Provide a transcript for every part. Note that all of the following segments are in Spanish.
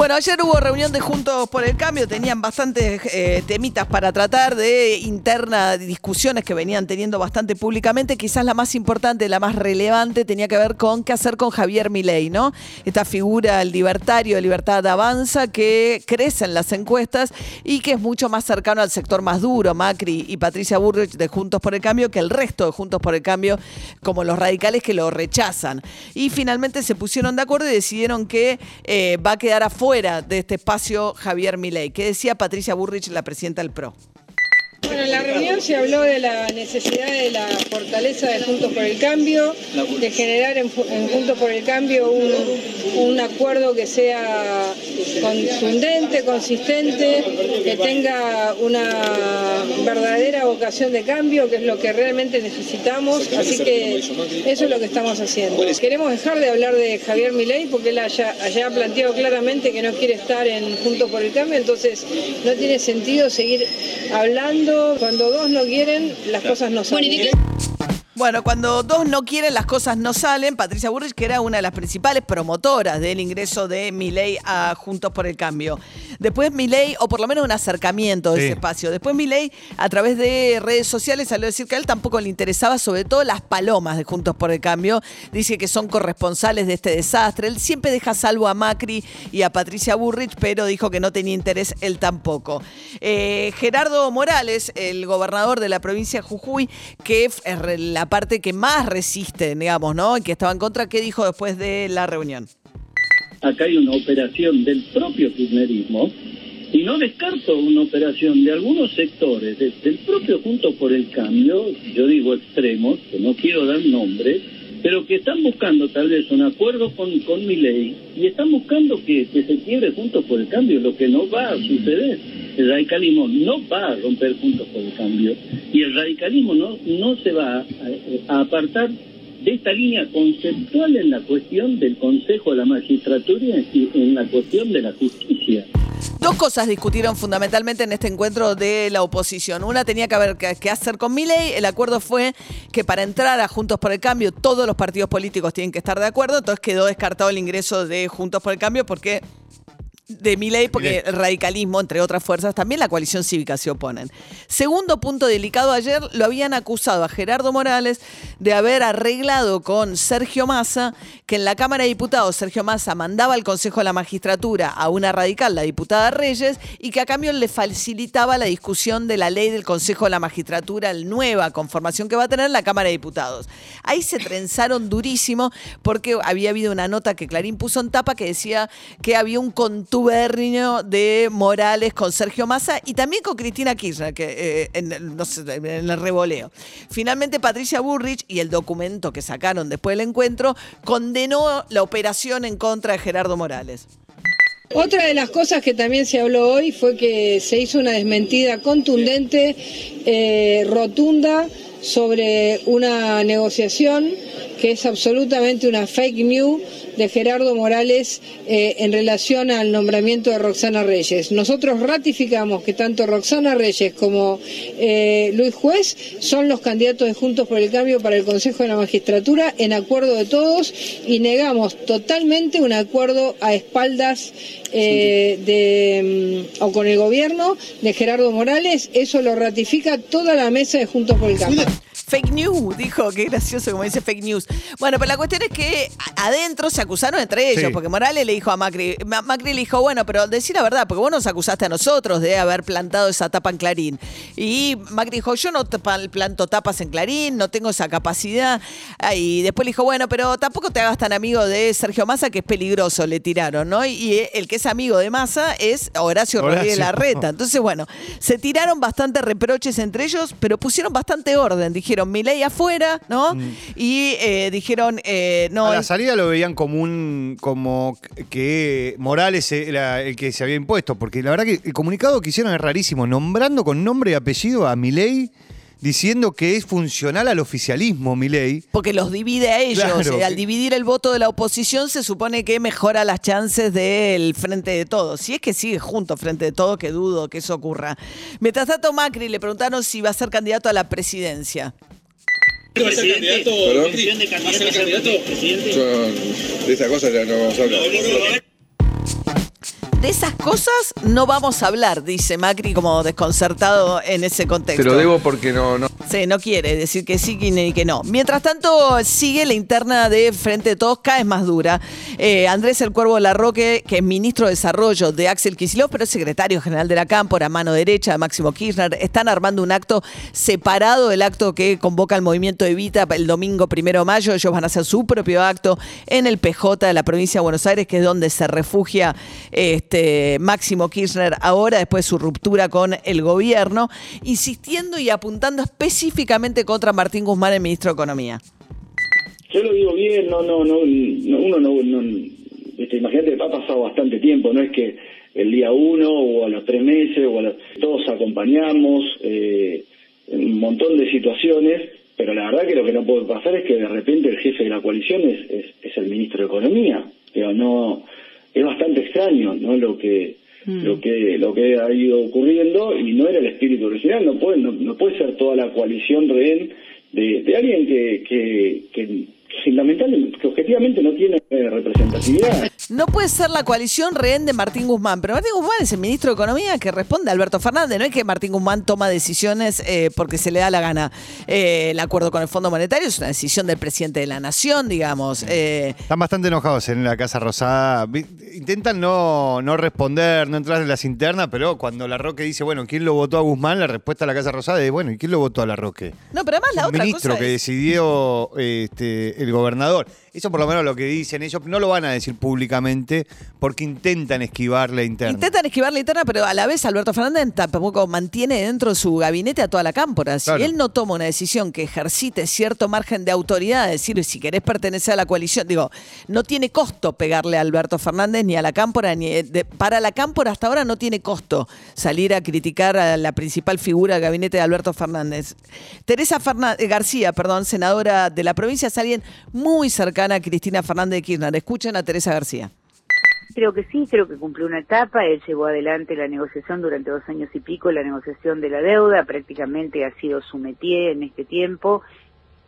Bueno, ayer hubo reunión de Juntos por el Cambio, tenían bastantes eh, temitas para tratar de interna discusiones que venían teniendo bastante públicamente. Quizás la más importante, la más relevante, tenía que ver con qué hacer con Javier Milei, ¿no? Esta figura, el libertario, de Libertad Avanza, que crece en las encuestas y que es mucho más cercano al sector más duro, Macri y Patricia Burrich de Juntos por el Cambio, que el resto de Juntos por el Cambio, como los radicales que lo rechazan. Y finalmente se pusieron de acuerdo y decidieron que eh, va a quedar afuera fuera de este espacio Javier Milei. ¿Qué decía Patricia Burrich, la presidenta del PRO? Bueno, en la reunión se habló de la necesidad de la fortaleza de Juntos por el Cambio, de generar en, Juntos por el Cambio un, acuerdo que sea contundente, consistente, que tenga una verdadera vocación de cambio, que es lo que realmente necesitamos. Así que eso es lo que estamos haciendo. Queremos dejar de hablar de Javier Milei porque él haya, haya planteado claramente que no quiere estar en Juntos por el Cambio, entonces no tiene sentido seguir hablando cuando dos no quieren, las cosas no salen. Bueno, cuando dos no quieren, las cosas no salen. Patricia Burrich, que era una de las principales promotoras del ingreso de Milei a Juntos por el Cambio. Después Milei, o por lo menos un acercamiento de ese espacio. Después Milei, a través de redes sociales, salió a decir que a él tampoco le interesaba, sobre todo las palomas de Juntos por el Cambio. Dice que son corresponsales de este desastre. Él siempre deja salvo a Macri y a Patricia Burrich, pero dijo que no tenía interés él tampoco. Eh, Gerardo Morales, el gobernador de la provincia de Jujuy, que es la parte que más resiste, digamos, ¿no? Y que estaba en contra, ¿qué dijo después de la reunión? Acá hay una operación del propio kirchnerismo y no descarto una operación de algunos sectores del propio Junto por el Cambio, yo digo extremos, que no quiero dar nombres, pero que están buscando tal vez un acuerdo con, con mi ley y están buscando que, se quiebre Juntos por el Cambio, lo que no va a suceder. El radicalismo no va a romper Juntos por el Cambio y el radicalismo no, no se va a, apartar de esta línea conceptual en la cuestión del Consejo de la Magistratura y en la cuestión de la justicia. Dos cosas discutieron fundamentalmente en este encuentro de la oposición. Una tenía que ver qué hacer con Milei. El acuerdo fue que para entrar a Juntos por el Cambio todos los partidos políticos tienen que estar de acuerdo. Entonces quedó descartado el ingreso de Juntos por el Cambio porque de mi ley, porque el radicalismo, entre otras fuerzas, también la coalición cívica se oponen. Segundo punto delicado, ayer lo habían acusado a Gerardo Morales de haber arreglado con Sergio Massa que en la Cámara de Diputados Sergio Massa mandaba al Consejo de la Magistratura a una radical, la diputada Reyes, y que a cambio le facilitaba la discusión de la ley del Consejo de la Magistratura, la nueva conformación que va a tener la Cámara de Diputados. Ahí se trenzaron durísimo porque había habido una nota que Clarín puso en tapa que decía que había un de Morales con Sergio Massa y también con Cristina Kirchner, que, eh, en, el revoleo. Finalmente, Patricia Burrich y el documento que sacaron después del encuentro condenó la operación en contra de Gerardo Morales. Otra de las cosas que también se habló hoy fue que se hizo una desmentida contundente, eh, rotunda, sobre una negociación que es absolutamente una fake news de Gerardo Morales eh, en relación al nombramiento de Roxana Reyes. Nosotros ratificamos que tanto Roxana Reyes como eh, Luis Juez son los candidatos de Juntos por el Cambio para el Consejo de la Magistratura en acuerdo de todos y negamos totalmente un acuerdo a espaldas eh, de, mm, o con el gobierno de Gerardo Morales. Eso lo ratifica toda la mesa de Juntos por el Cambio. Fake news, dijo, qué gracioso como dice fake news. Bueno, pero la cuestión es que adentro se acusaron entre ellos, porque Morales le dijo a Macri, Macri le dijo, bueno, pero decir la verdad, porque vos nos acusaste a nosotros de haber plantado esa tapa en Clarín. Y Macri dijo, yo no planto tapas en Clarín, no tengo esa capacidad. Y después le dijo, bueno, pero tampoco te hagas tan amigo de Sergio Massa, que es peligroso, le tiraron, ¿no? Y el que es amigo de Massa es Horacio, Horacio. Rodríguez Larreta. Entonces, bueno, se tiraron bastante reproches entre ellos, pero pusieron bastante orden. Dijeron, mi ley afuera, ¿no? Mm. Y eh, dijeron, eh, no. A la salida lo veían como un. como que Morales era el que se había impuesto, porque la verdad que el comunicado que hicieron es rarísimo, nombrando con nombre y apellido a Milei diciendo que es funcional al oficialismo, Milei. Porque los divide a ellos. Claro. Eh, al dividir el voto de la oposición se supone que mejora las chances del Frente de Todos. Si es que sigue junto Frente de Todos, que dudo que eso ocurra. Mientras tanto, Macri le preguntaron si va a ser candidato a la presidencia. ¿Va a ser candidato? ¿Perdón? ¿Va a ser candidato? Yo, de esa cosa ya no vamos a hablar. De esas cosas no vamos a hablar, dice Macri como desconcertado en ese contexto. Te lo debo porque no, no. Sí, no quiere decir que sí ni que no. Mientras tanto, sigue la interna de Frente de Todos cada vez más dura. Eh, Andrés El Cuervo Larroque, que es ministro de Desarrollo de Axel Kicillof, pero es secretario general de la Cámpora, mano derecha de Máximo Kirchner, están armando un acto separado del acto que convoca el movimiento Evita el domingo primero de mayo. Ellos van a hacer su propio acto en el PJ de la provincia de Buenos Aires, que es donde se refugia este, Máximo Kirchner ahora, después de su ruptura con el gobierno, insistiendo y apuntando específicamente contra Martín Guzmán, el ministro de Economía. Yo lo digo bien, no, no, no, no uno no, este, imagínate, ha pasado bastante tiempo, no es que el día uno o a los tres meses o a los, todos acompañamos eh, un montón de situaciones, pero la verdad que lo que no puede pasar es que de repente el jefe de la coalición es, es, es el ministro de Economía, Digo, no, es bastante extraño, ¿no? Lo que lo que lo que ha ido ocurriendo y no era el espíritu original, no puede no, no puede ser toda la coalición rehén de, de alguien que, que, que fundamentalmente, que objetivamente no tiene eh, representatividad. No puede ser la coalición rehén de Martín Guzmán, pero Martín Guzmán es el ministro de Economía que responde a Alberto Fernández. No es que Martín Guzmán toma decisiones eh, porque se le da la gana. Eh, el acuerdo con el Fondo Monetario es una decisión del presidente de la Nación, digamos. Eh, Están bastante enojados en la Casa Rosada. Intentan no, no responder, no entrar en las internas, pero cuando la Roque dice, bueno, ¿quién lo votó a Guzmán? La respuesta de la Casa Rosada es, bueno, ¿y quién lo votó a la Roque? no, pero además la Un otra ministro cosa que es- decidió este, el gobernador. Eso por lo menos lo que dicen ellos. No lo van a decir públicamente porque intentan esquivar la interna. Intentan esquivar la interna, pero a la vez Alberto Fernández tampoco mantiene dentro de su gabinete a toda la cámpora. Si Claro. él no toma una decisión que ejercite cierto margen de autoridad, es decir, si querés pertenecer a la coalición, digo, no tiene costo pegarle a Alberto Fernández ni a la cámpora, ni eh, de- para la cámpora hasta ahora no tiene costo salir a criticar a la principal figura del gabinete de Alberto Fernández. Teresa eh, García, perdón, senadora de la provincia, es alguien muy cercana a Cristina Fernández de Kirchner. Escuchen a Teresa García. Creo que sí, creo que cumplió una etapa. Él llevó adelante la negociación durante dos años y pico, la negociación de la deuda, prácticamente ha sido su métier en este tiempo.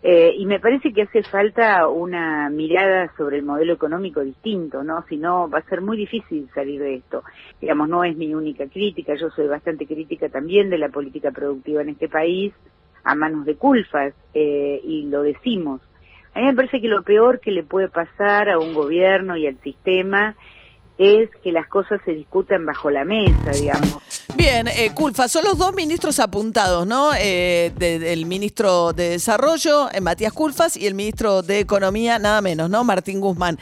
Eh, y me parece que hace falta una mirada sobre el modelo económico distinto, ¿no? Si no, va a ser muy difícil salir de esto. Digamos, no es mi única crítica, yo soy bastante crítica también de la política productiva en este país, a manos de culfas, eh, y lo decimos. A mí me parece que lo peor que le puede pasar a un gobierno y al sistema es que las cosas se discutan bajo la mesa, digamos. Bien, eh, Culfa, son los dos ministros apuntados, ¿no? Eh, de- del ministro de Desarrollo, eh, Matías Culfas, y el ministro de Economía, nada menos, ¿no? Martín Guzmán.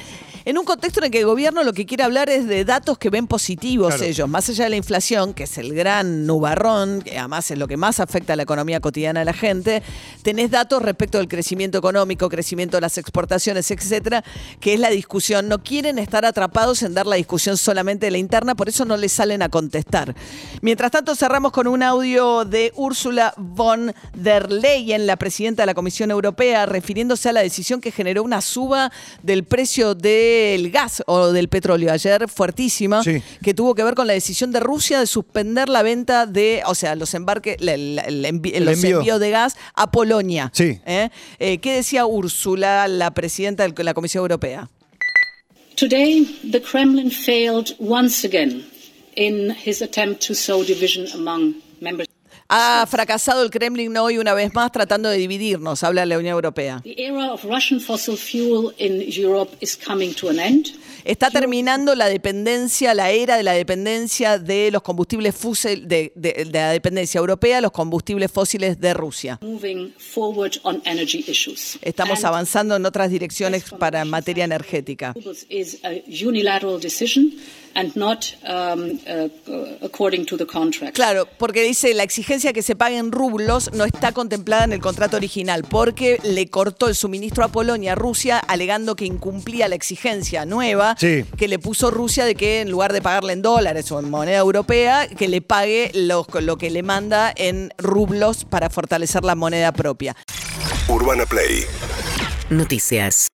En un contexto en el que el gobierno lo que quiere hablar es de datos que ven positivos Claro. ellos, más allá de la inflación, que es el gran nubarrón, que además es lo que más afecta a la economía cotidiana de la gente, tenés datos respecto del crecimiento económico, crecimiento de las exportaciones, etcétera, que es la discusión. No quieren estar atrapados en dar la discusión solamente de la interna, por eso no les salen a contestar. Mientras tanto, cerramos con un audio de Úrsula von der Leyen, la presidenta de la Comisión Europea, refiriéndose a la decisión que generó una suba del precio del gas o del petróleo ayer fuertísima, Sí. que tuvo que ver con la decisión de Rusia de suspender la venta de, o sea, los embarques, la- la- el envi- El los envío. envíos de gas a Polonia. Sí. ¿Eh? Eh, ¿Qué decía Úrsula, la presidenta de la Comisión Europea? Today, the Kremlin failed once again in his attempt to sow division among member Ha fracasado el Kremlin hoy una vez más tratando de dividirnos, habla la Unión Europea. Está terminando la dependencia, la era de la dependencia de los combustibles fósiles, de, de- de la dependencia europea los combustibles fósiles de Rusia. Estamos And avanzando en otras direcciones para materia energética. And not um, uh, according to the contract. Claro, porque dice la exigencia que se pague en rublos no está contemplada en el contrato original, porque le cortó el suministro a Polonia a Rusia, alegando que incumplía la exigencia nueva Sí. que le puso Rusia de que en lugar de pagarle en dólares o en moneda europea, que le pague lo, lo que le manda en rublos para fortalecer la moneda propia. Urbana Play Noticias.